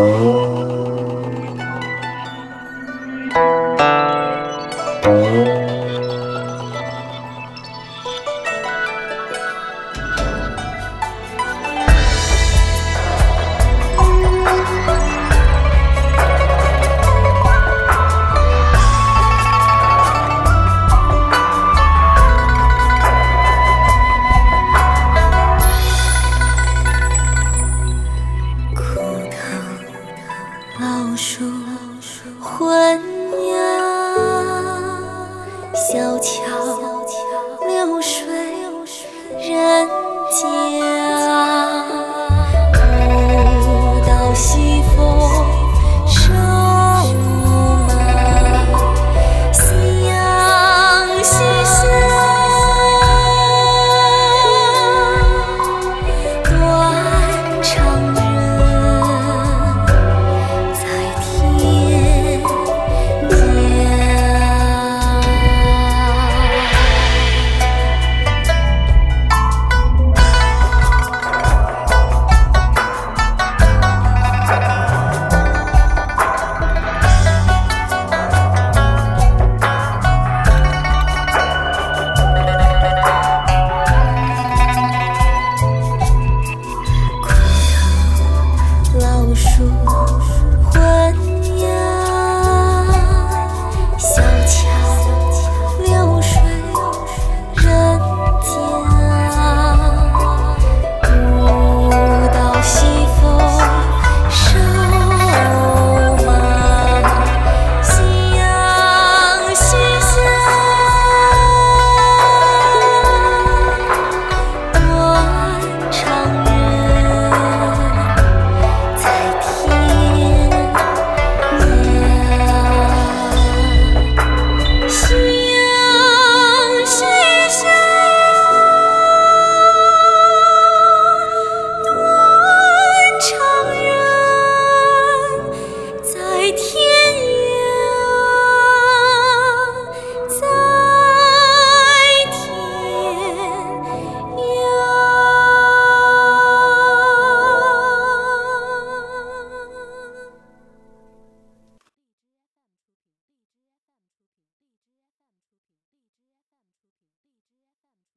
Oh. 老树昏鸦小桥入